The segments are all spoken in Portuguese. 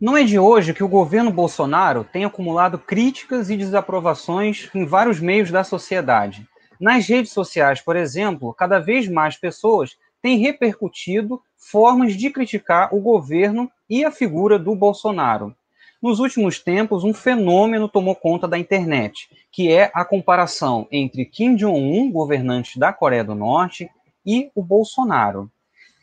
Não é de hoje que o governo Bolsonaro tem acumulado críticas e desaprovações em vários meios da sociedade. Nas redes sociais, por exemplo, cada vez mais pessoas têm repercutido formas de criticar o governo e a figura do Bolsonaro. Nos últimos tempos, um fenômeno tomou conta da internet, que é a comparação entre Kim Jong-un, governante da Coreia do Norte, e o Bolsonaro.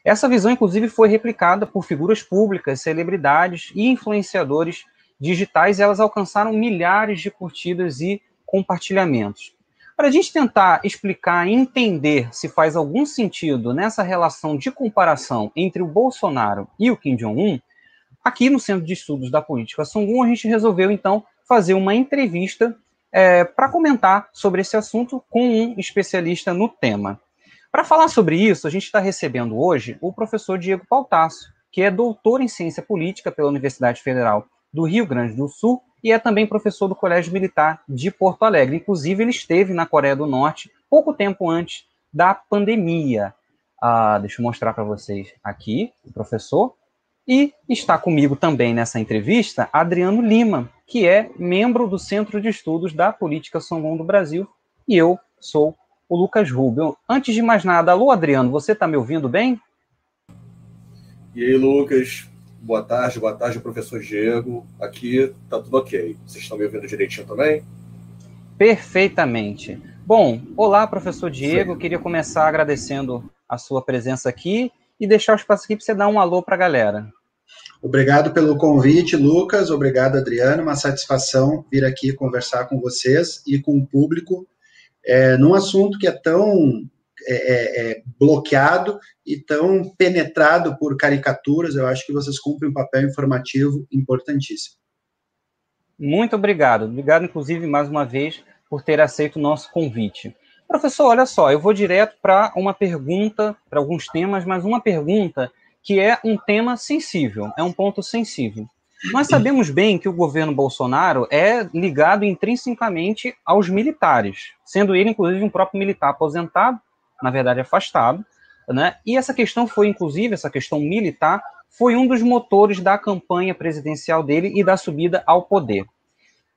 Essa visão, inclusive, foi replicada por figuras públicas, celebridades e influenciadores digitais, e elas alcançaram milhares de curtidas e compartilhamentos. Para a gente tentar explicar e entender se faz algum sentido nessa relação de comparação entre o Bolsonaro e o Kim Jong-un, aqui no Centro de Estudos da Política Sungun, a gente resolveu, então, fazer uma entrevista é, para comentar sobre esse assunto com um especialista no tema. Para falar sobre isso, a gente está recebendo hoje o professor Diego Pautasso, que é doutor em ciência política pela Universidade Federal do Rio Grande do Sul e é também professor do Colégio Militar de Porto Alegre. Inclusive, ele esteve na Coreia do Norte pouco tempo antes da pandemia. Ah, deixa eu mostrar para vocês aqui o professor. E está comigo também nessa entrevista Adriano Lima, que é membro do Centro de Estudos da Política Songon do Brasil, e eu sou o Lucas Rubio. Antes de mais nada, alô Adriano, você está me ouvindo bem? E aí, Lucas, boa tarde, boa tarde, professor Diego. Aqui tá tudo ok. Vocês estão me ouvindo direitinho também? Perfeitamente. Bom, olá, professor Diego. Sim. Queria começar agradecendo a sua presença aqui e deixar o espaço aqui para você dar um alô para a galera. Obrigado pelo convite, Lucas. Obrigado, Adriano. Uma satisfação vir aqui conversar com vocês e com o público é, num assunto que é tão é, é, é, bloqueado e tão penetrado por caricaturas. Eu acho que vocês cumprem um papel informativo importantíssimo. Muito obrigado. Obrigado, inclusive, mais uma vez, por ter aceito o nosso convite. Professor, olha só, eu vou direto para uma pergunta, para alguns temas, mas uma pergunta que é um tema sensível, é um ponto sensível. Nós sabemos bem que o governo Bolsonaro é ligado intrinsecamente aos militares, sendo ele, inclusive, um próprio militar aposentado, na verdade afastado, né? E essa questão foi, inclusive, essa questão militar, foi um dos motores da campanha presidencial dele e da subida ao poder.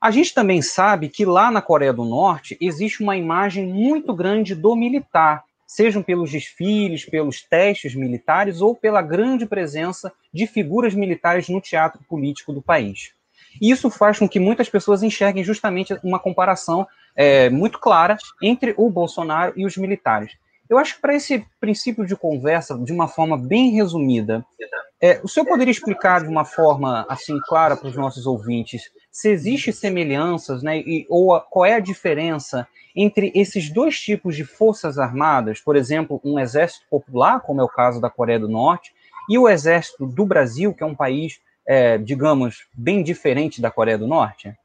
A gente também sabe que lá na Coreia do Norte existe uma imagem muito grande do militar, sejam pelos desfiles, pelos testes militares ou pela grande presença de figuras militares no teatro político do país. E isso faz com que muitas pessoas enxerguem justamente uma comparação é, muito clara entre o Bolsonaro e os militares. Eu acho que para esse princípio de conversa, de uma forma bem resumida, é, o senhor poderia explicar de uma forma assim clara para os nossos ouvintes se existem semelhanças, né, e, ou a, qual é a diferença entre esses dois tipos de forças armadas, por exemplo, um exército popular, como é o caso da Coreia do Norte, e o exército do Brasil, que é um país, é, digamos, bem diferente da Coreia do Norte?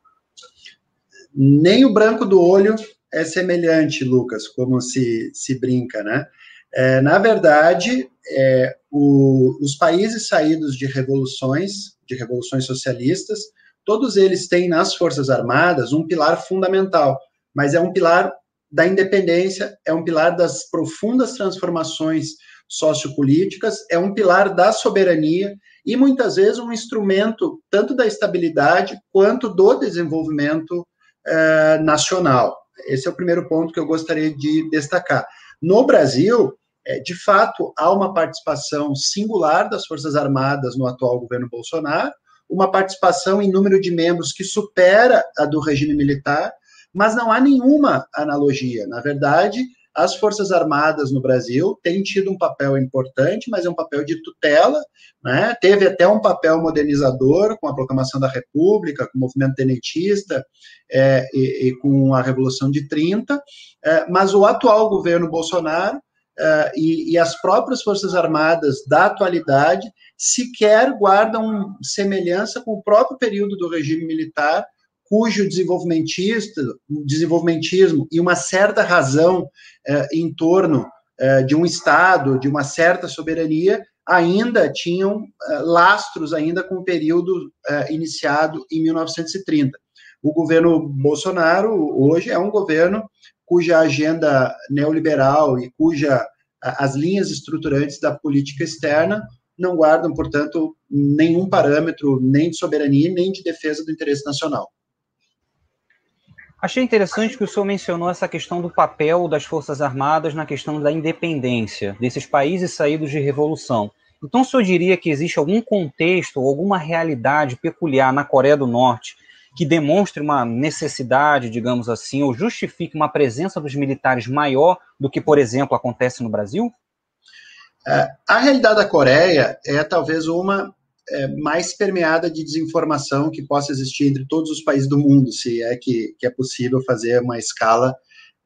Nem o branco do olho é semelhante, Lucas, como se, se brinca, né? É, na verdade, é, o, os países saídos de revoluções, de revoluções socialistas, todos eles têm nas Forças Armadas um pilar fundamental, mas é um pilar da independência, é um pilar das profundas transformações sociopolíticas, é um pilar da soberania e muitas vezes um instrumento tanto da estabilidade quanto do desenvolvimento eh, nacional. Esse é o primeiro ponto que eu gostaria de destacar. No Brasil, é, de fato, há uma participação singular das Forças Armadas no atual governo Bolsonaro, uma participação em número de membros que supera a do regime militar, mas não há nenhuma analogia. Na verdade, as Forças Armadas no Brasil têm tido um papel importante, mas é um papel de tutela, né? teve até um papel modernizador com a proclamação da República, com o movimento tenentista é, e, e, com a Revolução de 30, é, mas o atual governo Bolsonaro é, e, e as próprias Forças Armadas da atualidade sequer guardam semelhança com o próprio período do regime militar, cujo desenvolvimentismo e uma certa razão eh, em torno eh, de um Estado, de uma certa soberania, ainda tinham eh, lastros ainda com o período iniciado em 1930. O governo Bolsonaro hoje é um governo cuja agenda neoliberal e cuja as linhas estruturantes da política externa não guardam, portanto, nenhum parâmetro nem de soberania nem de defesa do interesse nacional. Achei interessante que o senhor mencionou essa questão do papel das Forças Armadas na questão da independência desses países saídos de revolução. Então, o senhor diria que existe algum contexto alguma realidade peculiar na Coreia do Norte que demonstre uma necessidade, digamos assim, ou justifique uma presença dos militares maior do que, por exemplo, acontece no Brasil? É, a realidade da Coreia é talvez uma é, mais permeada de desinformação que possa existir entre todos os países do mundo, se é que, que é possível fazer uma escala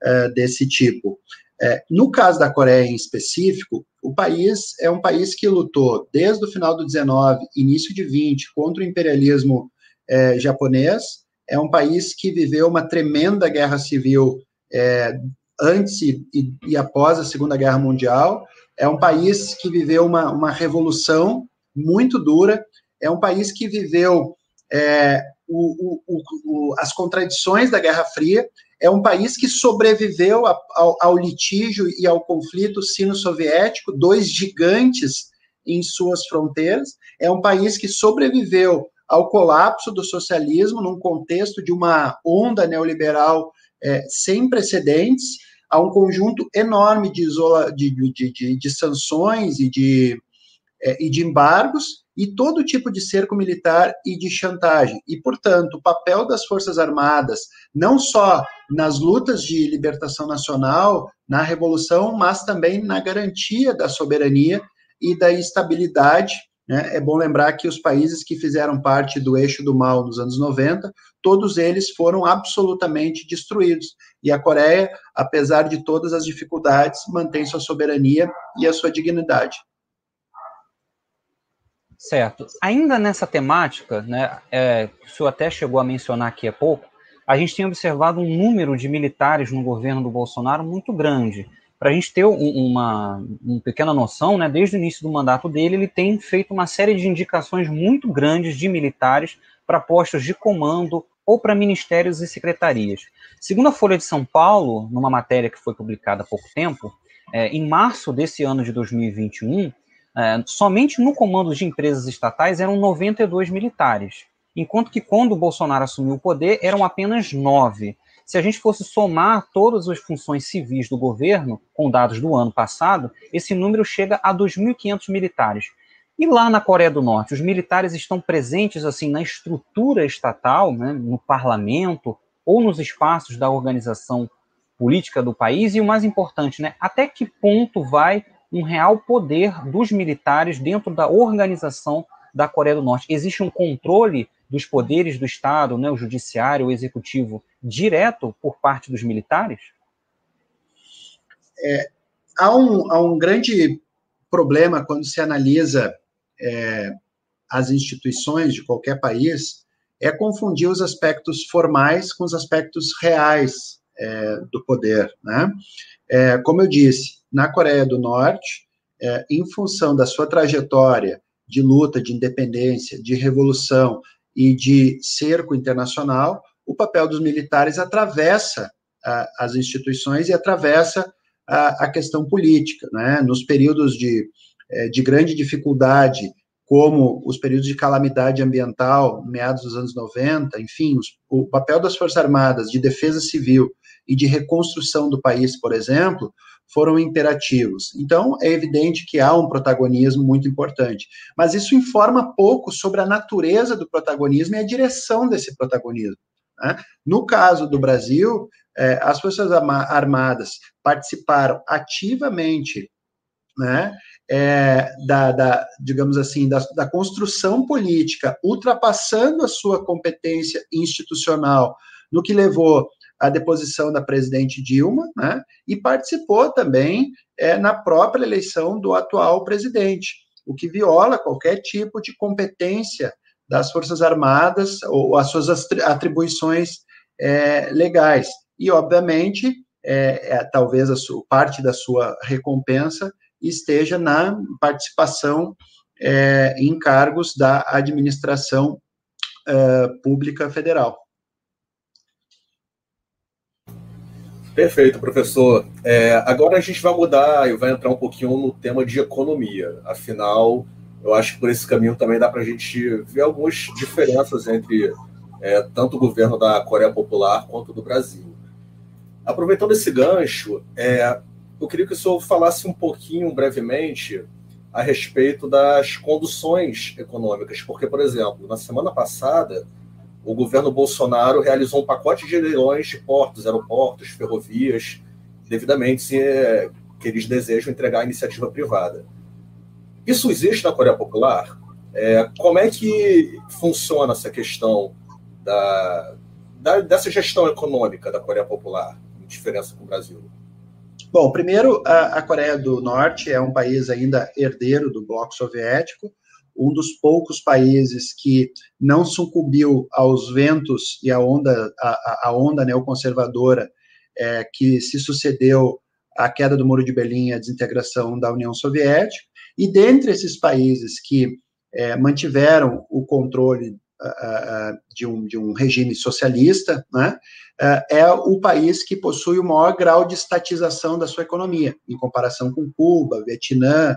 é, desse tipo. É, no caso da Coreia em específico, o país é um país que lutou desde o final do 19, início de 20, contra o imperialismo é, japonês. É um país que viveu uma tremenda guerra civil é, antes e, e, após a Segunda Guerra Mundial. É um país que viveu uma, uma revolução muito dura, é um país que viveu é, o, o, o, as contradições da Guerra Fria, é um país que sobreviveu ao, ao, litígio e ao conflito sino-soviético, dois gigantes em suas fronteiras, é um país que sobreviveu ao colapso do socialismo num contexto de uma onda neoliberal é, sem precedentes, a um conjunto enorme de, isola, de, de, de, de sanções e de, é, e de embargos, e todo tipo de cerco militar e de chantagem. E, portanto, o papel das Forças Armadas, não só nas lutas de libertação nacional, na Revolução, mas também na garantia da soberania e da estabilidade né? É bom lembrar que os países que fizeram parte do eixo do mal nos anos 90, todos eles foram absolutamente destruídos. E a Coreia, apesar de todas as dificuldades, mantém sua soberania e a sua dignidade. Certo. Ainda nessa temática, né, é, o senhor até chegou a mencionar aqui há pouco, a gente tem observado um número de militares no governo do Bolsonaro muito grande. Para a gente ter uma, uma pequena noção, né, desde o início do mandato dele, ele tem feito uma série de indicações muito grandes de militares para postos de comando ou para ministérios e secretarias. Segundo a Folha de São Paulo, numa matéria que foi publicada há pouco tempo, é, em março desse ano de 2021, é, somente no comando de empresas estatais eram 92 militares, enquanto que quando o Bolsonaro assumiu o poder eram apenas nove. Se a gente fosse somar todas as funções civis do governo, com dados do ano passado, esse número chega a 2.500 militares. E lá na Coreia do Norte, os militares estão presentes assim na estrutura estatal, né, no parlamento ou nos espaços da organização política do país e o mais importante, né, até que ponto vai um real poder dos militares dentro da organização da Coreia do Norte? Existe um controle dos poderes do Estado, né, o judiciário, o executivo, direto por parte dos militares? É, há, um, há um grande problema quando se analisa é, as instituições de qualquer país, é confundir os aspectos formais com os aspectos reais é, do poder. Né? É, como eu disse, na Coreia do Norte, é, em função da sua trajetória de luta, de independência, de revolução, e de cerco internacional, o papel dos militares atravessa uh, as instituições e atravessa uh, a questão política. Né? Nos períodos de, uh, de grande dificuldade, como os períodos de calamidade ambiental, meados dos anos 90, enfim, os, o papel das Forças Armadas de defesa civil e de reconstrução do país, por exemplo, foram imperativos. Então, é evidente que há um protagonismo muito importante, mas isso informa pouco sobre a natureza do protagonismo e a direção desse protagonismo. Né? No caso do Brasil, é, as Forças Armadas participaram ativamente né, é, da, da, digamos assim, da, da, construção política, ultrapassando a sua competência institucional, no que levou a deposição da presidente Dilma, né, e participou também é, na própria eleição do atual presidente, o que viola qualquer tipo de competência das Forças Armadas ou as suas atribuições é, legais. E, obviamente, é, é, talvez a sua, parte da sua recompensa esteja na participação é, em cargos da administração pública federal. Perfeito, professor. É, agora a gente vai mudar e vai entrar um pouquinho no tema de economia. Afinal, eu acho que por esse caminho também dá para a gente ver algumas diferenças entre é, tanto o governo da Coreia Popular quanto do Brasil. Aproveitando esse gancho, é, eu queria que o senhor falasse um pouquinho, brevemente, a respeito das conduções econômicas, porque, por exemplo, na semana passada, o governo Bolsonaro realizou um pacote de leilões de portos, aeroportos, ferrovias, devidamente se é, que eles desejam entregar à iniciativa privada. Isso existe na Coreia Popular? É, como é que funciona essa questão da, da, dessa gestão econômica da Coreia Popular, em diferença com o Brasil? Bom, primeiro, a, a Coreia do Norte é um país ainda herdeiro do bloco soviético, um dos poucos países que não sucumbiu aos ventos e à onda, a, a onda neoconservadora é, que se sucedeu à queda do Muro de Berlim e à desintegração da União Soviética. E dentre esses países que é, mantiveram o controle uh, uh, de, um, de um regime socialista, né, uh, é o país que possui o maior grau de estatização da sua economia, em comparação com Cuba, Vietnã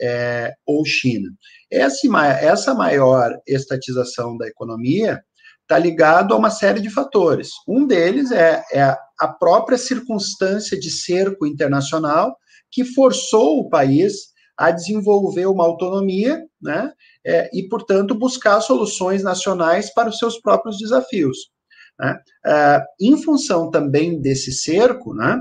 é, ou China. Essa, essa maior estatização da economia está ligado a uma série de fatores. Um deles é, é a própria circunstância de cerco internacional que forçou o país a desenvolver uma autonomia, né, é, e, portanto, buscar soluções nacionais para os seus próprios desafios. Né. É, em função também desse cerco, né,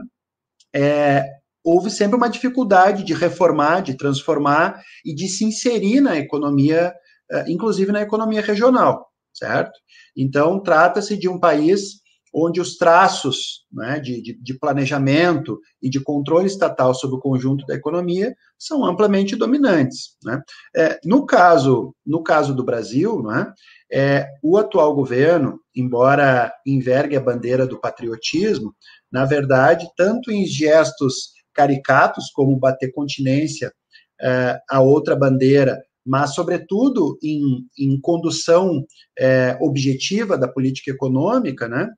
é, houve sempre uma dificuldade de reformar, de transformar e de se inserir na economia, é, inclusive na economia regional, certo? Então, trata-se de um país onde os traços né, de, de, de, planejamento e de controle estatal sobre o conjunto da economia são amplamente dominantes. Né? É, no, caso, no caso do Brasil, né, é, o atual governo, embora envergue a bandeira do patriotismo, na verdade, tanto em gestos caricatos, como bater continência é, a outra bandeira, mas, sobretudo, em, em condução é, objetiva da política econômica, né,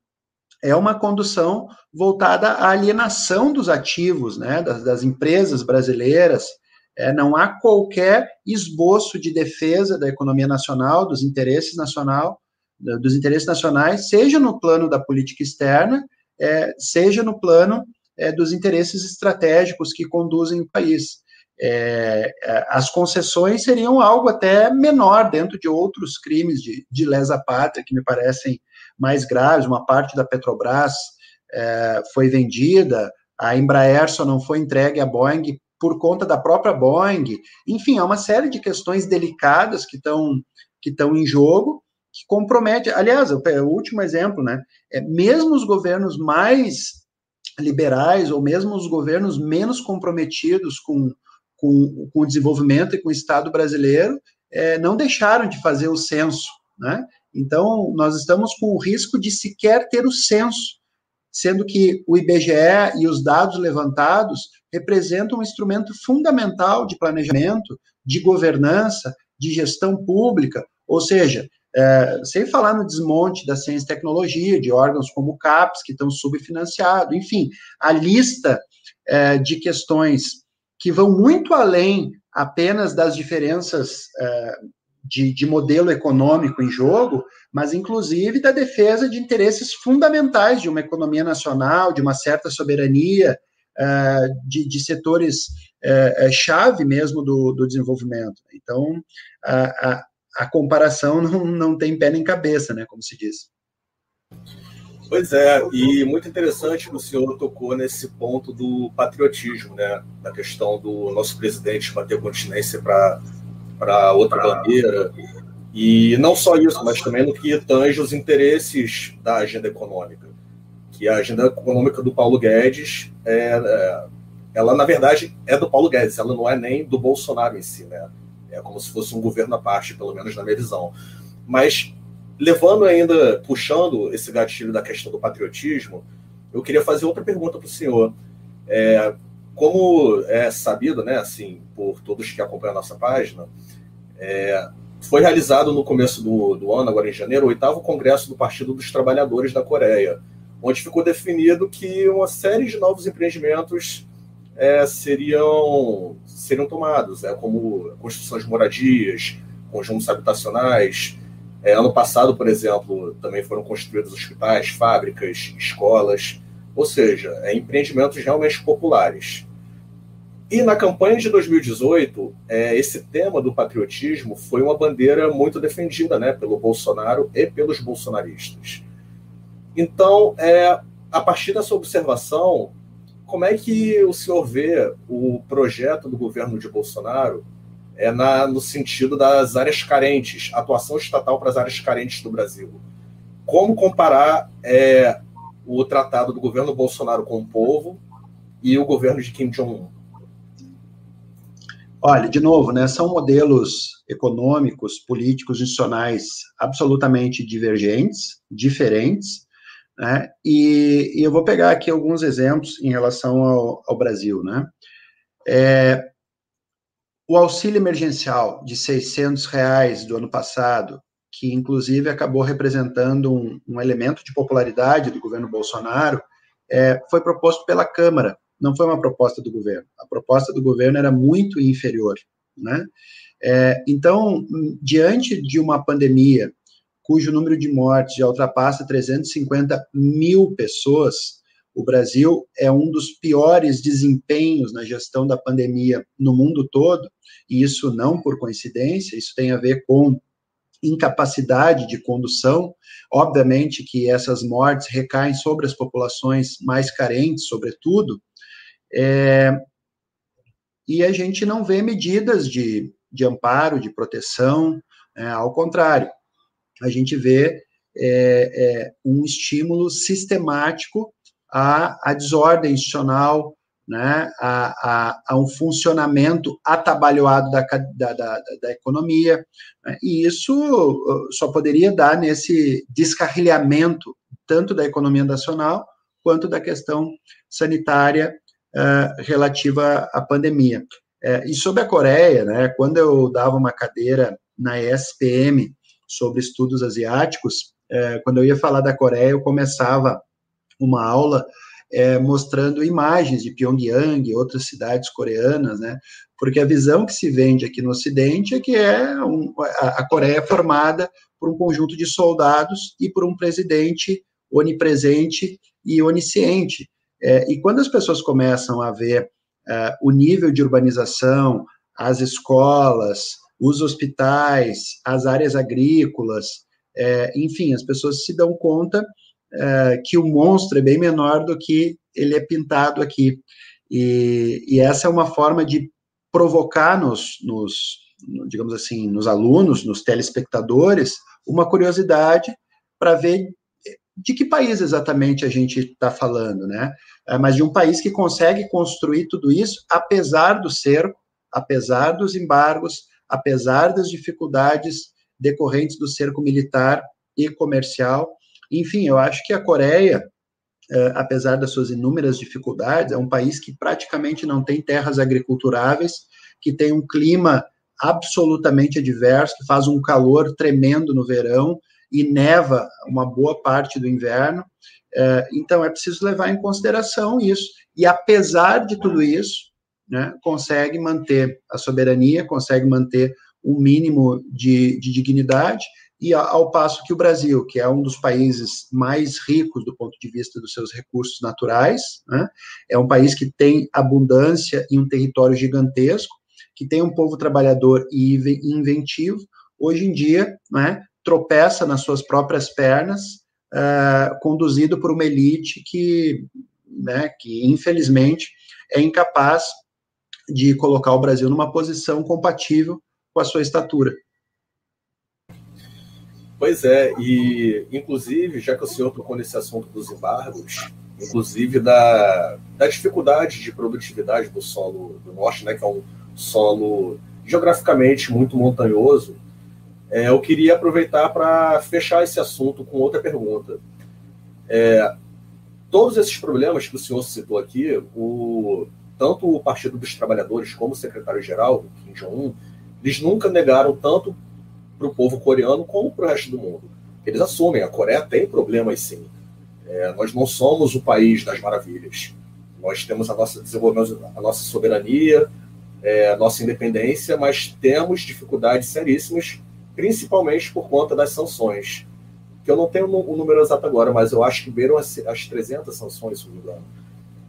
é uma condução voltada à alienação dos ativos, né, das, das empresas brasileiras. É, não há qualquer esboço de defesa da economia nacional, dos interesses nacional, dos interesses nacionais, seja no plano da política externa, é, seja no plano é, dos interesses estratégicos que conduzem o país. É, é, as concessões seriam algo até menor dentro de outros crimes de, de lesa pátria que me parecem mais graves, uma parte da Petrobras é, foi vendida, a Embraer só não foi entregue à Boeing por conta da própria Boeing. Enfim, há uma série de questões delicadas que estão que estão em jogo, que compromete. Aliás, o, o último exemplo, né? É, mesmo os governos mais liberais ou mesmo os governos menos comprometidos com, com, com o desenvolvimento e com o Estado brasileiro é, não deixaram de fazer o censo, né? Então, nós estamos com o risco de sequer ter o censo, sendo que o IBGE e os dados levantados representam um instrumento fundamental de planejamento, de governança, de gestão pública, ou seja, é, sem falar no desmonte da ciência e tecnologia, de órgãos como o CAPES, que estão subfinanciados, enfim, a lista é, de questões que vão muito além apenas das diferenças é, de, de modelo econômico em jogo, mas inclusive da defesa de interesses fundamentais de uma economia nacional, de uma certa soberania, uh, de, de, setores uh, chave mesmo do, do desenvolvimento. Então, a, a, comparação não, não tem pé nem cabeça, né, como se diz. Pois é, e muito interessante que o senhor tocou nesse ponto do patriotismo, né, da questão do nosso presidente bater continência para para outra bandeira. E não só isso, mas também no que tange os interesses da agenda econômica. Que a agenda econômica do Paulo Guedes, é, é, ela na verdade é do Paulo Guedes, ela não é nem do Bolsonaro em si, né? É como se fosse um governo à parte, pelo menos na minha visão. Mas levando ainda, puxando esse gatilho da questão do patriotismo, eu queria fazer outra pergunta para o senhor. É, como é sabido, né, assim, por todos que acompanham a nossa página, é, foi realizado no começo do, do, ano, agora em janeiro, o oitavo congresso do Partido dos Trabalhadores da Coreia, onde ficou definido que uma série de novos empreendimentos é, seriam, seriam tomados, é, como construção de moradias, conjuntos habitacionais. É, ano passado, por exemplo, também foram construídos hospitais, fábricas, escolas, ou seja, é, empreendimentos realmente populares. E na campanha de 2018, é, esse tema do patriotismo foi uma bandeira muito defendida né, pelo Bolsonaro e pelos bolsonaristas. Então, é, a partir dessa observação, como é que o senhor vê o projeto do governo de Bolsonaro é, na, no sentido das áreas carentes, atuação estatal para as áreas carentes do Brasil? Como comparar é, o tratado do governo Bolsonaro com o povo e o governo de Kim Jong-un? Olha, de novo, né, são modelos econômicos, políticos, institucionais absolutamente divergentes, diferentes, né, e, e, eu vou pegar aqui alguns exemplos em relação ao, ao Brasil, né. É, o auxílio emergencial de 600 reais do ano passado, que inclusive acabou representando um, um elemento de popularidade do governo Bolsonaro, é, foi proposto pela Câmara não foi uma proposta do governo. A proposta do governo era muito inferior, né? É, então, diante de uma pandemia cujo número de mortes já ultrapassa 350 mil pessoas, o Brasil é um dos piores desempenhos na gestão da pandemia no mundo todo, e isso não por coincidência, isso tem a ver com incapacidade de condução. Obviamente que essas mortes recaem sobre as populações mais carentes, sobretudo, é, e a gente não vê medidas de, de amparo, de proteção, é, ao contrário, a gente vê é, é um estímulo sistemático à, à desordem institucional, né, a, a, a, um funcionamento atabalhoado da, da, da, da economia, né, e isso uh, só poderia dar nesse descarrilhamento tanto da economia nacional quanto da questão sanitária uh, relativa à pandemia. Uh, e sobre a Coreia, né, quando eu dava uma cadeira na ESPM sobre estudos asiáticos, uh, quando eu ia falar da Coreia, eu começava uma aula mostrando imagens de Pyongyang e outras cidades coreanas, né, porque a visão que se vende aqui no Ocidente é que é um, a, a Coreia é formada por um conjunto de soldados e por um presidente onipresente e onisciente. É, e quando as pessoas começam a ver é, o nível de urbanização, as escolas, os hospitais, as áreas agrícolas, é, enfim, as pessoas se dão conta é, que o monstro é bem menor do que ele é pintado aqui. E, e essa é uma forma de provocar nos, nos, digamos assim, nos alunos, nos telespectadores, uma curiosidade para ver de que país exatamente a gente está falando, né? É, mas de um país que consegue construir tudo isso, apesar do cerco, apesar dos embargos, apesar das dificuldades decorrentes do cerco militar e comercial. Enfim, eu acho que a Coreia, é, apesar das suas inúmeras dificuldades, é um país que praticamente não tem terras agriculturáveis, que tem um clima absolutamente adverso, que faz um calor tremendo no verão, e neva uma boa parte do inverno. É, então, é preciso levar em consideração isso. E, apesar de tudo isso, né, consegue manter a soberania, consegue manter um mínimo de, de dignidade, e ao passo que o Brasil, que é um dos países mais ricos do ponto de vista dos seus recursos naturais, né, é um país que tem abundância e um território gigantesco, que tem um povo trabalhador e inventivo, hoje em dia, né, tropeça nas suas próprias pernas, uh, conduzido por uma elite que, né, que infelizmente é incapaz de colocar o Brasil numa posição compatível com a sua estatura. Pois é, e inclusive, já que o senhor tocou nesse assunto dos embargos, inclusive da, da dificuldade de produtividade do solo do norte, né, que é um solo geograficamente muito montanhoso, é, eu queria aproveitar para fechar esse assunto com outra pergunta. É, todos esses problemas que o senhor citou aqui, o, tanto o Partido dos Trabalhadores como o secretário-geral, Kim Jong-un, eles nunca negaram tanto para o povo coreano como para o resto do mundo. Eles assumem, a Coreia tem problemas sim. É, nós não somos o país das maravilhas. Nós temos a nossa a nossa soberania, é, a nossa independência, mas temos dificuldades seríssimas, principalmente por conta das sanções. Que eu não tenho o número exato agora, mas eu acho que beiram as, as 300 sanções, se não me engano.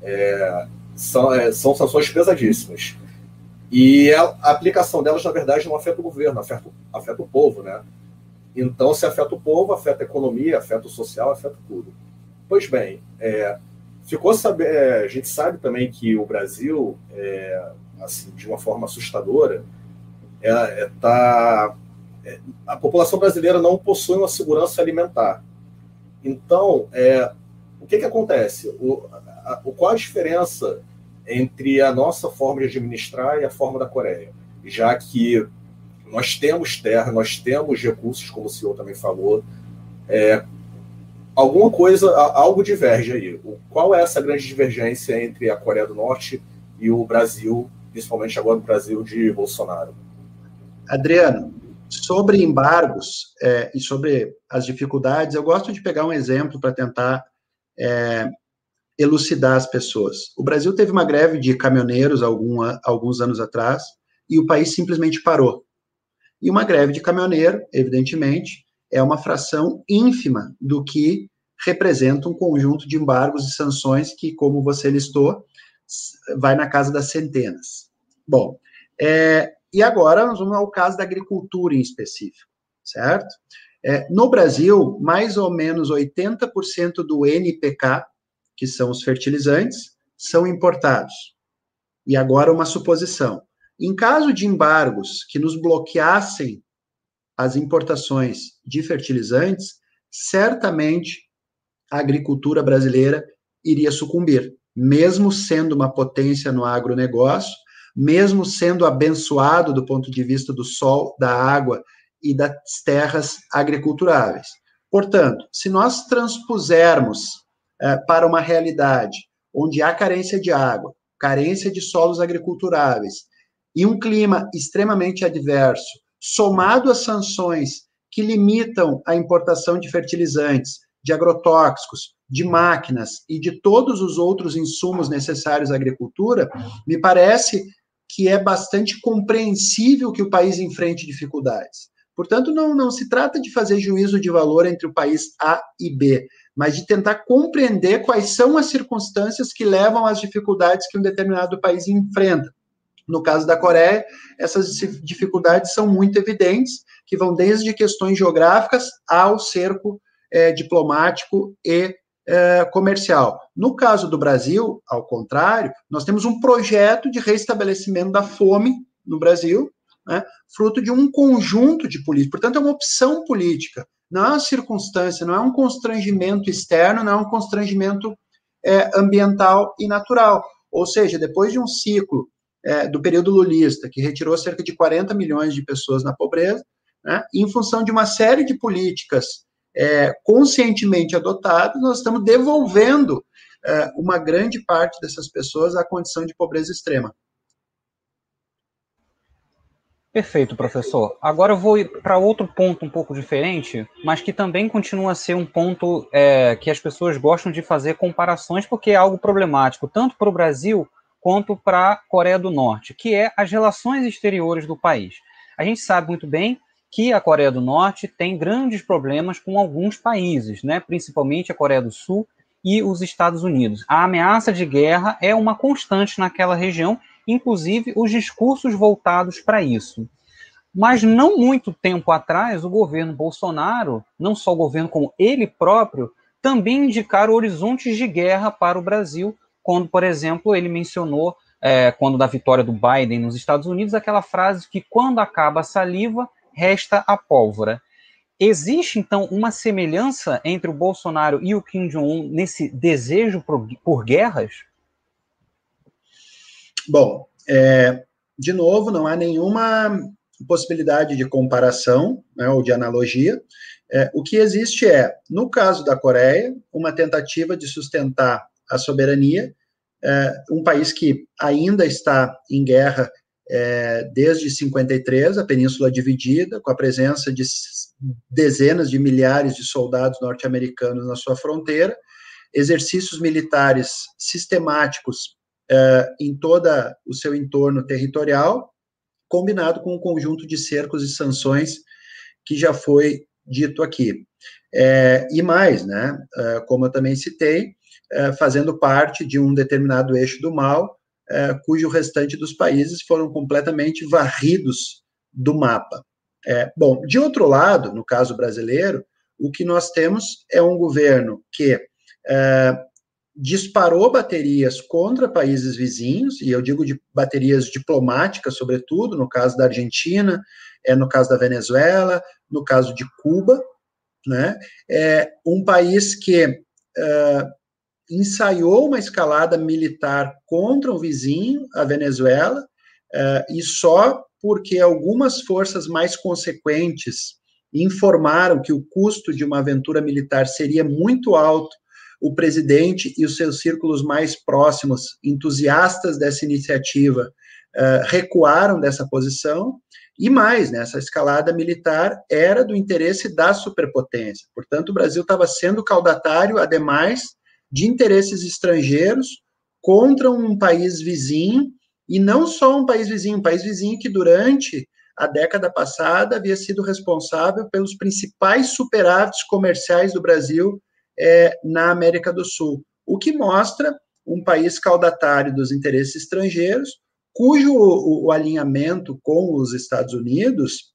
É, são, é, são sanções pesadíssimas. E a, a, aplicação delas, na verdade, não afeta o governo, afeta, afeta o povo, né? Então, se afeta o povo, afeta a economia, afeta o social, afeta tudo. Pois bem, é, ficou saber, é, a gente sabe também que o Brasil, é, assim, de uma forma assustadora, é, é tá, é, a população brasileira não possui uma segurança alimentar. Então, o que, que acontece? O, a, qual a diferença entre a nossa forma de administrar e a forma da Coreia? Já que nós temos terra, nós temos recursos, como o senhor também falou, é, alguma coisa, algo diverge aí. Qual é essa grande divergência entre a Coreia do Norte e o Brasil, principalmente agora o Brasil de Bolsonaro? Adriano, sobre embargos é, e sobre as dificuldades, eu gosto de pegar um exemplo para tentar é, elucidar as pessoas. O Brasil teve uma greve de caminhoneiros algum, alguns anos atrás e o país simplesmente parou. E uma greve de caminhoneiro, evidentemente, é uma fração ínfima do que representa um conjunto de embargos e sanções que, como você listou, vai na casa das centenas. Bom, é, e agora nós vamos ao caso da agricultura em específico, certo? É, no Brasil, mais ou menos 80% do NPK, que são os fertilizantes, são importados. E agora uma suposição. Em caso de embargos que nos bloqueassem as importações de fertilizantes, certamente a agricultura brasileira iria sucumbir, mesmo sendo uma potência no agronegócio, mesmo sendo abençoado do ponto de vista do sol, da água e das terras agriculturáveis. Portanto, se nós transpusermos para uma realidade onde há carência de água, carência de solos agriculturáveis, e um clima extremamente adverso, somado às sanções que limitam a importação de fertilizantes, de agrotóxicos, de máquinas e de todos os outros insumos necessários à agricultura, me parece que é bastante compreensível que o país enfrente dificuldades. Portanto, não, não se trata de fazer juízo de valor entre o país A e B, mas de tentar compreender quais são as circunstâncias que levam às dificuldades que um determinado país enfrenta. No caso da Coreia, essas dificuldades são muito evidentes, que vão desde questões geográficas ao cerco é, diplomático e é, comercial. No caso do Brasil, ao contrário, nós temos um projeto de restabelecimento da fome no Brasil, né, fruto de um conjunto de políticas. Portanto, é uma opção política, não é uma circunstância, não é um constrangimento externo, não é um constrangimento é, ambiental e natural. Ou seja, depois de um ciclo é, do período lulista, que retirou cerca de 40 milhões de pessoas na pobreza, né, em função de uma série de políticas é, conscientemente adotadas, nós estamos devolvendo é, uma grande parte dessas pessoas à condição de pobreza extrema. Perfeito, professor. Agora eu vou para outro ponto um pouco diferente, mas que também continua a ser um ponto é, que as pessoas gostam de fazer comparações, porque é algo problemático, tanto para o Brasil quanto para a Coreia do Norte, que é as relações exteriores do país. A gente sabe muito bem que a Coreia do Norte tem grandes problemas com alguns países, né, principalmente a Coreia do Sul e os Estados Unidos. A ameaça de guerra é uma constante naquela região, inclusive os discursos voltados para isso. Mas não muito tempo atrás, o governo Bolsonaro, não só o governo como ele próprio, também indicaram horizontes de guerra para o Brasil, quando, por exemplo, ele mencionou, é, quando da vitória do Biden nos Estados Unidos, aquela frase que quando acaba a saliva, resta a pólvora. Existe, então, uma semelhança entre o Bolsonaro e o Kim Jong-un nesse desejo por, por guerras? Bom, é, de novo, não há nenhuma possibilidade de comparação né, ou de analogia. É, o que existe é, no caso da Coreia, uma tentativa de sustentar a soberania, é, um país que ainda está em guerra é, desde 53, a península dividida, com a presença de dezenas de milhares de soldados norte-americanos na sua fronteira, exercícios militares sistemáticos uh, em todo o seu entorno territorial, combinado com um conjunto de cercos e sanções que já foi dito aqui. É, e mais, né, uh, como eu também citei, fazendo parte de um determinado eixo do mal, cujo restante dos países foram completamente varridos do mapa. Bom, de outro lado, no caso brasileiro, o que nós temos é um governo que disparou baterias contra países vizinhos, e eu digo de baterias diplomáticas, sobretudo, no caso da Argentina, é no caso da Venezuela, no caso de Cuba, né? É um país que é, ensaiou uma escalada militar contra o vizinho, a Venezuela, é, e só porque algumas forças mais consequentes informaram que o custo de uma aventura militar seria muito alto, o presidente e os seus círculos mais próximos, entusiastas dessa iniciativa, uh, recuaram dessa posição. E mais, né, essa escalada militar era do interesse da superpotência. Portanto, o Brasil estava sendo caudatário, ademais, de interesses estrangeiros contra um país vizinho, e não só um país vizinho, um país vizinho que durante a década passada havia sido responsável pelos principais superávites comerciais do Brasil é, na América do Sul, o que mostra um país caudatário dos interesses estrangeiros, cujo o, o alinhamento com os Estados Unidos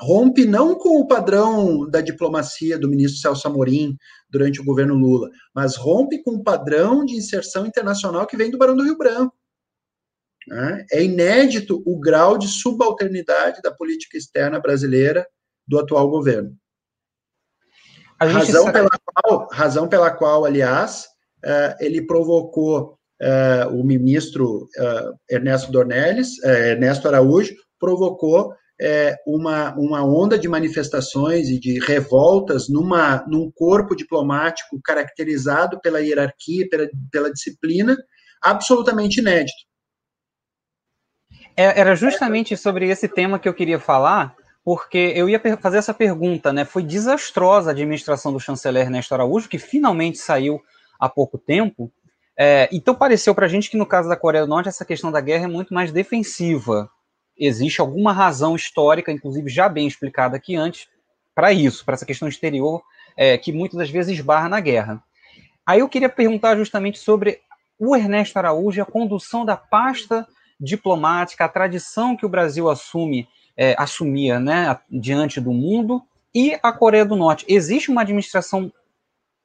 rompe não com o padrão da diplomacia do ministro Celso Amorim durante o governo Lula, mas rompe com o padrão de inserção internacional que vem do Barão do Rio Branco. Né? É inédito o grau de subalternidade da política externa brasileira do atual governo. Razão, sabe... pela qual, razão pela qual, aliás, uh, ele provocou uh, o ministro uh, Ernesto Dornelles, Ernesto Araújo, provocou uma, uma onda de manifestações e de revoltas numa, num corpo diplomático caracterizado pela hierarquia, pela, pela disciplina, absolutamente inédito. Era justamente sobre esse tema que eu queria falar, porque eu ia fazer essa pergunta, né? Foi desastrosa a administração do chanceler Ernesto Araújo, que finalmente saiu há pouco tempo. É, então pareceu para a gente que no caso da Coreia do Norte essa questão da guerra é muito mais defensiva. Existe alguma razão histórica, inclusive já bem explicada aqui antes, para isso, para essa questão exterior, é, que muitas das vezes esbarra na guerra. Aí eu queria perguntar justamente sobre o Ernesto Araújo, a condução da pasta diplomática, a tradição que o Brasil assume, é, assumia né, diante do mundo, e a Coreia do Norte. Existe uma administração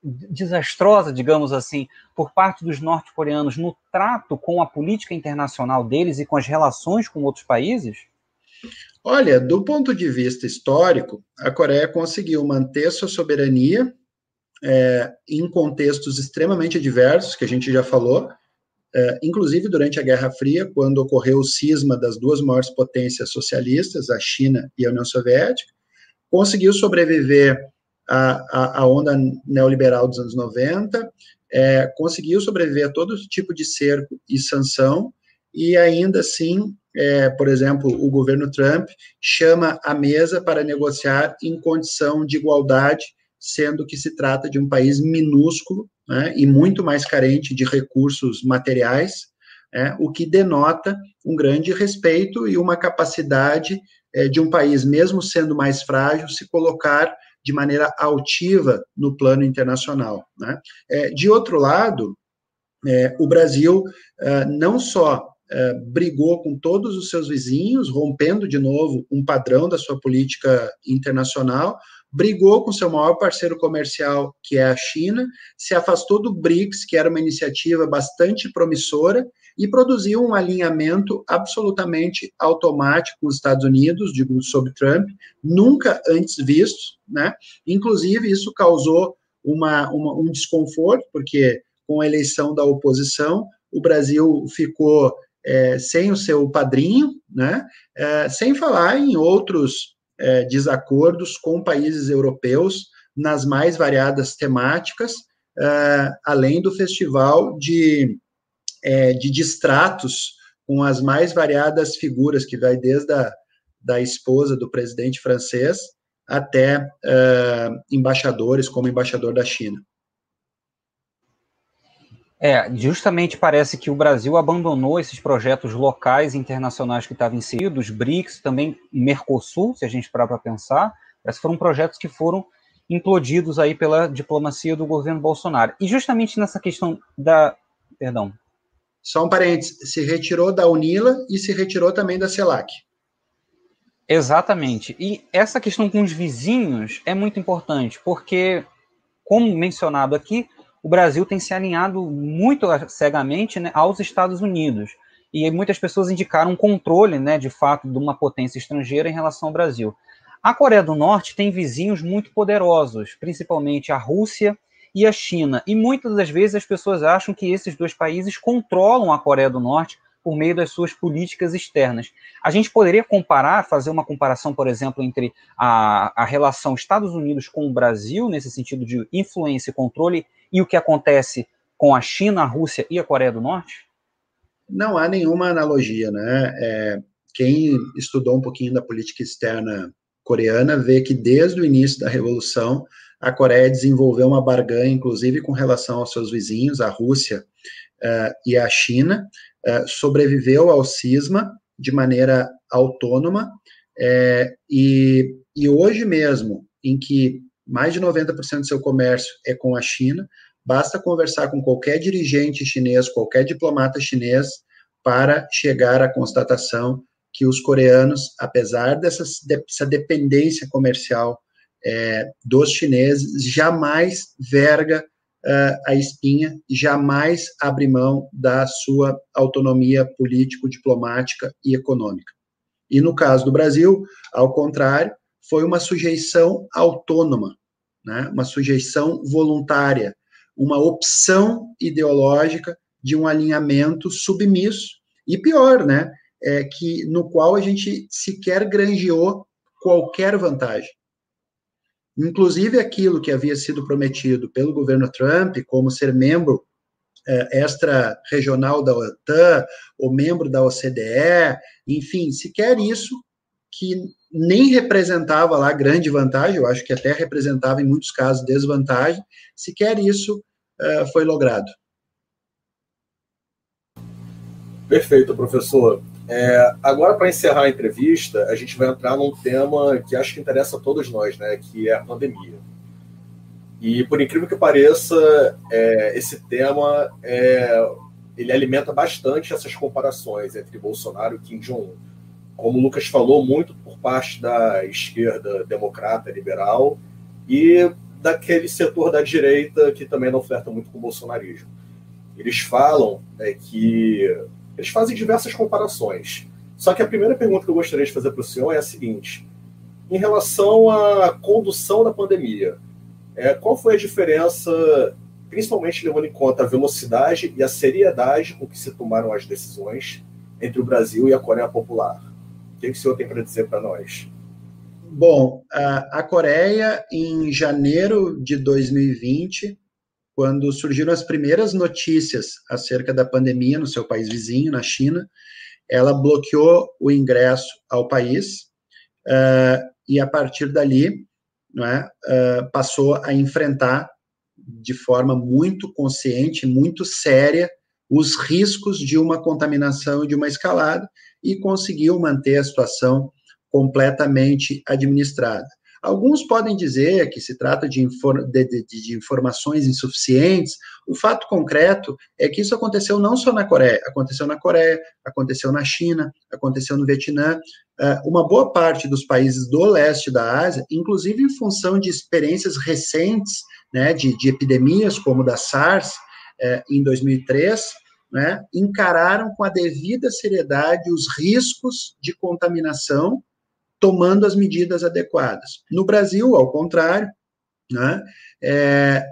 desastrosa, digamos assim, por parte dos norte-coreanos no trato com a política internacional deles e com as relações com outros países? Olha, do ponto de vista histórico, a Coreia conseguiu manter sua soberania é, em contextos extremamente diversos, que a gente já falou, é, inclusive durante a Guerra Fria, quando ocorreu o cisma das duas maiores potências socialistas, a China e a União Soviética, conseguiu sobreviver à, à onda neoliberal dos anos 90, é, conseguiu sobreviver a todo tipo de cerco e sanção, e ainda assim, é, por exemplo, o governo Trump chama a mesa para negociar em condição de igualdade, sendo que se trata de um país minúsculo né, e muito mais carente de recursos materiais, é, o que denota um grande respeito e uma capacidade é, de um país, mesmo sendo mais frágil, se colocar de maneira altiva no plano internacional. Né? É, de outro lado, é, o Brasil é, não só é, brigou com todos os seus vizinhos, rompendo de novo um padrão da sua política internacional, brigou com seu maior parceiro comercial, que é a China, se afastou do BRICS, que era uma iniciativa bastante promissora, e produziu um alinhamento absolutamente automático com os Estados Unidos, digo, sob Trump, nunca antes visto, né? Inclusive, isso causou uma, uma, um desconforto, porque com a eleição da oposição, o Brasil ficou é, sem o seu padrinho, né? É, sem falar em outros é, desacordos com países europeus nas mais variadas temáticas, é, além do festival de, é, de distratos com as mais variadas figuras, que vai desde a da esposa do presidente francês até é, embaixadores, como embaixador da China. É, justamente parece que o Brasil abandonou esses projetos locais e internacionais que estavam inseridos, BRICS, também Mercosul, se a gente parar para pensar, esses foram projetos que foram implodidos aí pela diplomacia do governo Bolsonaro. E justamente nessa questão da, perdão. Só um parênteses, se retirou da UNILA e se retirou também da CELAC. Exatamente. E essa questão com os vizinhos é muito importante, porque, como mencionado aqui, o Brasil tem se alinhado muito cegamente né, aos Estados Unidos. E muitas pessoas indicaram um controle, né, de fato, de uma potência estrangeira em relação ao Brasil. A Coreia do Norte tem vizinhos muito poderosos, principalmente a Rússia e a China. E muitas das vezes as pessoas acham que esses dois países controlam a Coreia do Norte por meio das suas políticas externas. A gente poderia comparar, fazer uma comparação, por exemplo, entre a, a relação Estados Unidos com o Brasil, nesse sentido de influência e controle, e o que acontece com a China, a Rússia e a Coreia do Norte? Não há nenhuma analogia, né? É, quem estudou um pouquinho da política externa coreana vê que desde o início da revolução a Coreia desenvolveu uma barganha, inclusive com relação aos seus vizinhos, a Rússia uh, e a China, uh, sobreviveu ao cisma de maneira autônoma, é, e, e hoje mesmo, em que mais de 90% do seu comércio é com a China, basta conversar com qualquer dirigente chinês, qualquer diplomata chinês, para chegar à constatação que os coreanos, apesar dessa, dessa dependência comercial é, dos chineses, jamais verga uh, a espinha, jamais abre mão da sua autonomia político-diplomática e econômica. E no caso do Brasil, ao contrário, foi uma sujeição autônoma, né? uma sujeição voluntária, uma opção ideológica de um alinhamento submisso, e pior, né? É que no qual a gente sequer granjeou qualquer vantagem. Inclusive aquilo que havia sido prometido pelo governo Trump, como ser membro é, extra-regional da OTAN, ou membro da OCDE, enfim, sequer isso, que nem representava lá grande vantagem, eu acho que até representava em muitos casos desvantagem, sequer isso uh, foi logrado. Perfeito, professor. É, agora, para encerrar a entrevista, a gente vai entrar num tema que acho que interessa a todos nós, né, que é a pandemia. E, por incrível que pareça, é, esse tema é, ele alimenta bastante essas comparações entre Bolsonaro e Kim Jong-un. Como o Lucas falou, muito por parte da esquerda democrata liberal e daquele setor da direita que também não flerta muito com o bolsonarismo. Eles falam é, que eles fazem diversas comparações. Só que a primeira pergunta que eu gostaria de fazer para o senhor é a seguinte: em relação à condução da pandemia, é, qual foi a diferença, principalmente levando em conta a velocidade e a seriedade com que se tomaram as decisões entre o Brasil e a Coreia Popular? Que, o senhor tem para dizer para nós? Bom, a, Coreia, em janeiro de 2020, quando surgiram as primeiras notícias acerca da pandemia no seu país vizinho, na China, ela bloqueou o ingresso ao país uh, e, a partir dali, é, uh, passou a enfrentar de forma muito consciente, muito séria, os riscos de uma contaminação e de uma escalada e conseguiu manter a situação completamente administrada. Alguns podem dizer que se trata de, infor de, de, de, informações insuficientes. O fato concreto é que isso aconteceu não só na Coreia, aconteceu na Coreia, aconteceu na China, aconteceu no Vietnã. Uh, uma boa parte dos países do leste da Ásia, inclusive em função de experiências recentes né, de, de epidemias, como da SARS uh, em 2003, né, encararam com a devida seriedade os riscos de contaminação tomando as medidas adequadas. No Brasil, ao contrário, né, é,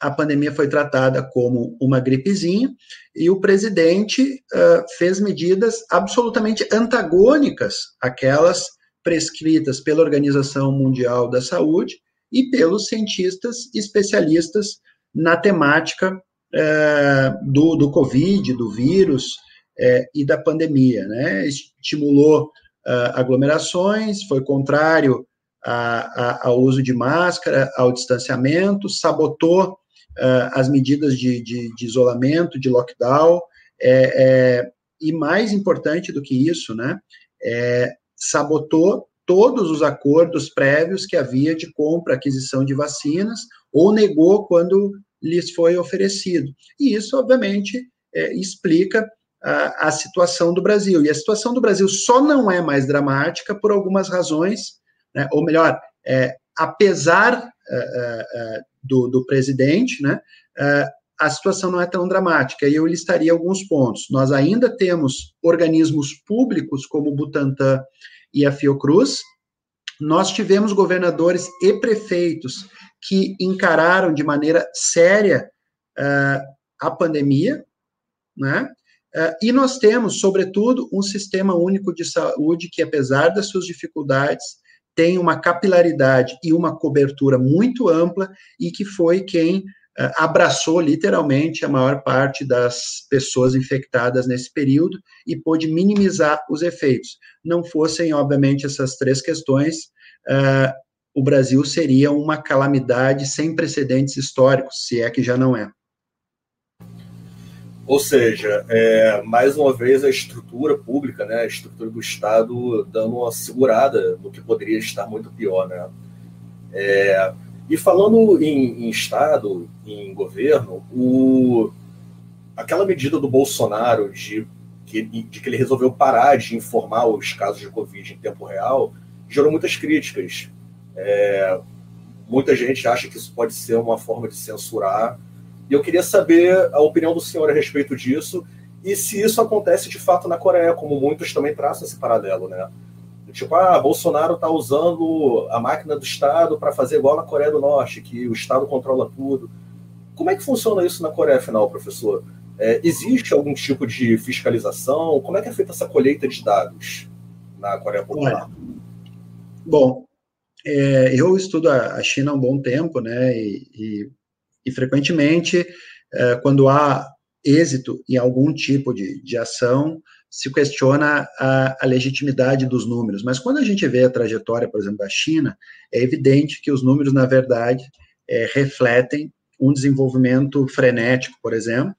a pandemia foi tratada como uma gripezinha e o presidente uh, fez medidas absolutamente antagônicas àquelas prescritas pela Organização Mundial da Saúde e pelos cientistas especialistas na temática uh, do, do Covid, do vírus uh, e da pandemia. Né? Estimulou uh, aglomerações, foi contrário a, a, ao uso de máscara, ao distanciamento, sabotou uh, as medidas de, de, de, isolamento, de lockdown, é, é, e mais importante do que isso, né, é, sabotou todos os acordos prévios que havia de compra, aquisição de vacinas, ou negou quando lhes foi oferecido. E isso, obviamente, é, explica a, a, situação do Brasil. E a situação do Brasil só não é mais dramática por algumas razões, né, ou melhor, é, apesar uh, uh, do, do, presidente, né, a situação não é tão dramática. E eu listaria alguns pontos. Nós ainda temos organismos públicos como o Butantan e a Fiocruz. Nós tivemos governadores e prefeitos que encararam de maneira séria a pandemia, né? Uh, e nós temos, sobretudo, um sistema único de saúde que, apesar das suas dificuldades, tem uma capilaridade e uma cobertura muito ampla e que foi quem uh, abraçou literalmente a maior parte das pessoas infectadas nesse período e pôde minimizar os efeitos. Não fossem, obviamente, essas três questões, uh, o Brasil seria uma calamidade sem precedentes históricos, se é que já não é. Ou seja, é, mais uma vez a estrutura pública, né, a estrutura do Estado dando uma segurada no que poderia estar muito pior. Né? É, e falando em, em, Estado, em governo, o, aquela medida do Bolsonaro de que, de que ele resolveu parar de informar os casos de Covid em tempo real gerou muitas críticas. É, muita gente acha que isso pode ser uma forma de censurar e eu queria saber a opinião do senhor a respeito disso e se isso acontece de fato na Coreia, como muitos também traçam esse paralelo, né? Tipo, ah, Bolsonaro está usando a máquina do Estado para fazer igual na Coreia do Norte, que o Estado controla tudo. Como é que funciona isso na Coreia, afinal, professor? É, existe algum tipo de fiscalização? Como é que é feita essa colheita de dados na Coreia Popular? Bom, é, eu estudo a China há um bom tempo, né? E, e e frequentemente, é, quando há êxito em algum tipo de, de ação, se questiona a, a, legitimidade dos números. Mas quando a gente vê a trajetória, por exemplo, da China, é evidente que os números, na verdade, é, refletem um desenvolvimento frenético, por exemplo,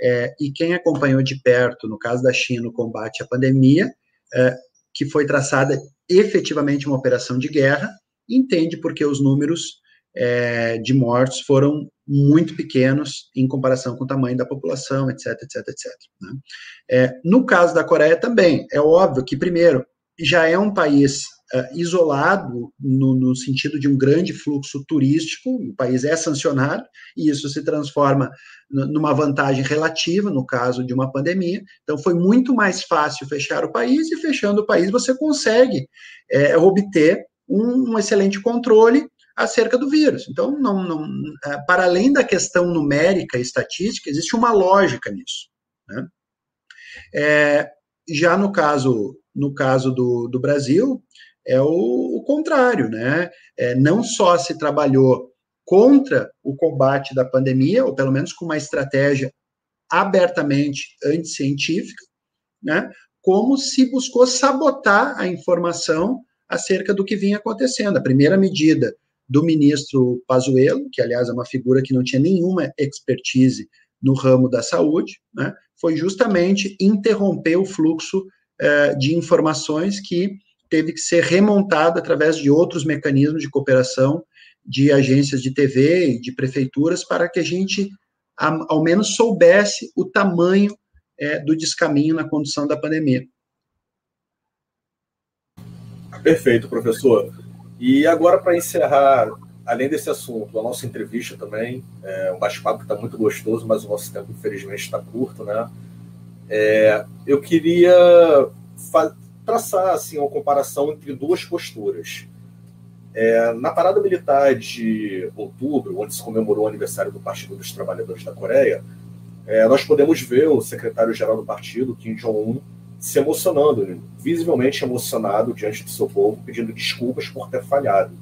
é, e quem acompanhou de perto, no caso da China, o combate à pandemia, é, que foi traçada efetivamente uma operação de guerra, entende porque os números é, de mortos foram muito pequenos em comparação com o tamanho da população, etc, etc, etc. Né? É, no caso da Coreia também, é óbvio que, primeiro, já é um país uh, isolado no, no, sentido de um grande fluxo turístico, o país é sancionado, e isso se transforma numa vantagem relativa no caso de uma pandemia. Então, foi muito mais fácil fechar o país, e fechando o país você consegue é, obter um, um excelente controle acerca do vírus. Então, não, não, é, para além da questão numérica e estatística, existe uma lógica nisso. Né? É, já no caso, no caso do, do Brasil, é o, o contrário, né? É, não só se trabalhou contra o combate da pandemia, ou pelo menos com uma estratégia abertamente anticientífica, né? Como se buscou sabotar a informação acerca do que vinha acontecendo. A primeira medida do ministro Pazuello, que aliás é uma figura que não tinha nenhuma expertise no ramo da saúde, né, foi justamente interromper o fluxo eh, de informações que teve que ser remontado através de outros mecanismos de cooperação de agências de TV e de prefeituras para que a gente ao menos soubesse o tamanho eh, do descaminho na condução da pandemia. Perfeito, professor. E agora, para encerrar, além desse assunto, a nossa entrevista também, é um bate-papo que está muito gostoso, mas o nosso tempo, infelizmente, está curto, né? É, eu queria traçar assim, uma comparação entre duas posturas. É, na parada militar de outubro, onde se comemorou o aniversário do Partido dos Trabalhadores da Coreia, é, nós podemos ver o secretário-geral do partido, Kim Jong-un, se emocionando, né? visivelmente emocionado diante do seu povo, pedindo desculpas por ter falhado.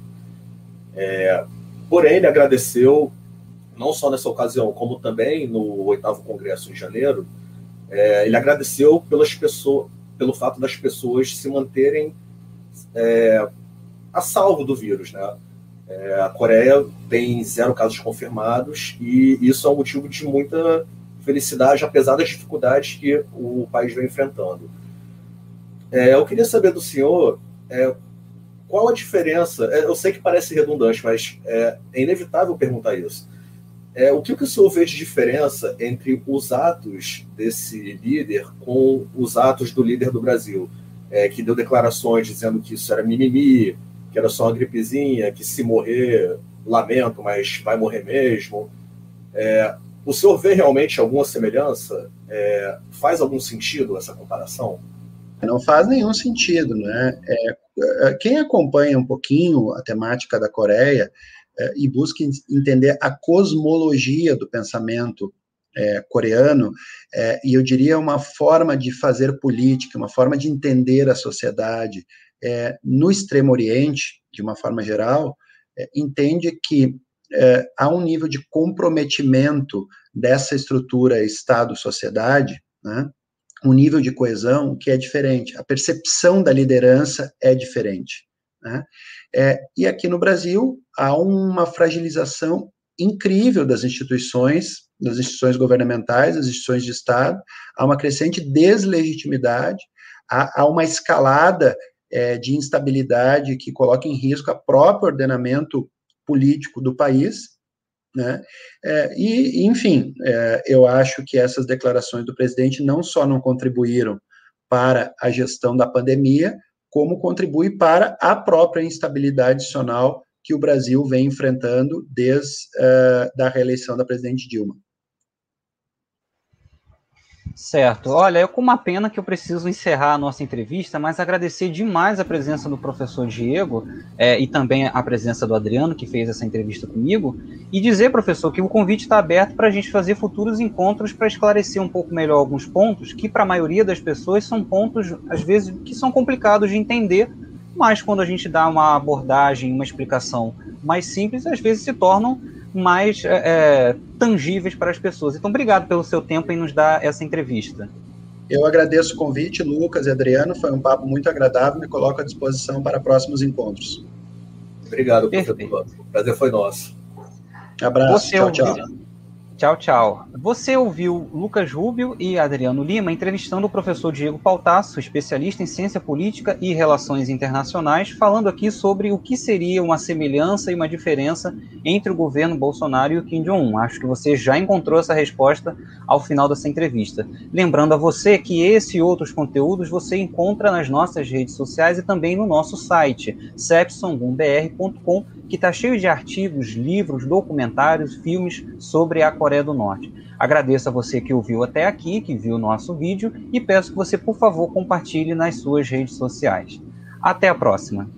É, porém, ele agradeceu, não só nessa ocasião, como também no oitavo congresso em janeiro, é, ele agradeceu pelas pessoas, pelo fato das pessoas se manterem é, a salvo do vírus, né? É, a Coreia tem zero casos confirmados e isso é um motivo de muita felicidade, apesar das dificuldades que o país vem enfrentando. É, eu queria saber do senhor é, qual a diferença. É, eu sei que parece redundante, mas é, é inevitável perguntar isso. É, o que, o senhor vê de diferença entre os atos desse líder com os atos do líder do Brasil, é, que deu declarações dizendo que isso era mimimi, que era só uma gripezinha, que se morrer, lamento, mas vai morrer mesmo. O senhor vê realmente alguma semelhança? É, faz algum sentido essa comparação? Não faz nenhum sentido, né? É, é quem acompanha um pouquinho a temática da Coreia é, e busca entender a cosmologia do pensamento é, coreano, é, e eu diria uma forma de fazer política, uma forma de entender a sociedade no Extremo Oriente, de uma forma geral, entende que há um nível de comprometimento dessa estrutura Estado-sociedade, né, um nível de coesão que é diferente, a percepção da liderança é diferente. Né? É, e aqui no Brasil há uma fragilização incrível das instituições, das instituições governamentais, das instituições de Estado, há uma crescente deslegitimidade, há, há uma escalada é, de instabilidade que coloca em risco o próprio ordenamento político do país, né? É, e, enfim, é, eu acho que essas declarações do presidente não só não contribuíram para a gestão da pandemia, como contribui para a própria instabilidade adicional que o Brasil vem enfrentando desde uh, da reeleição da presidente Dilma. Certo. Olha, é com uma pena que eu preciso encerrar a nossa entrevista, mas agradecer demais a presença do professor Diego é, e também a presença do Adriano, que fez essa entrevista comigo, e dizer, professor, que o convite está aberto para a gente fazer futuros encontros para esclarecer um pouco melhor alguns pontos que, para a maioria das pessoas, são pontos, às vezes, que são complicados de entender, mas quando a gente dá uma abordagem, uma explicação mais simples, às vezes se tornam mais é, é, tangíveis para as pessoas. Então, obrigado pelo seu tempo em nos dar essa entrevista. Eu agradeço o convite, Lucas e Adriano. Foi um papo muito agradável. Me coloco à disposição para próximos encontros. Obrigado, professor. O prazer foi nosso. Abraço. Você tchau, tchau. Tchau, tchau. Você ouviu Lucas Rubio e Adriano Lima entrevistando o professor Diego Pautasso, especialista em ciência política e relações internacionais, falando aqui sobre o que seria uma semelhança e uma diferença entre o governo Bolsonaro e o Kim Jong-un. Acho que você já encontrou essa resposta ao final dessa entrevista. Lembrando a você que esse e outros conteúdos você encontra nas nossas redes sociais e também no nosso site, sepsongumbr.com, que está cheio de artigos, livros, documentários, filmes sobre a Coreia do Norte. Agradeço a você que ouviu até aqui, que viu o nosso vídeo, e peço que você, por favor, compartilhe nas suas redes sociais. Até a próxima!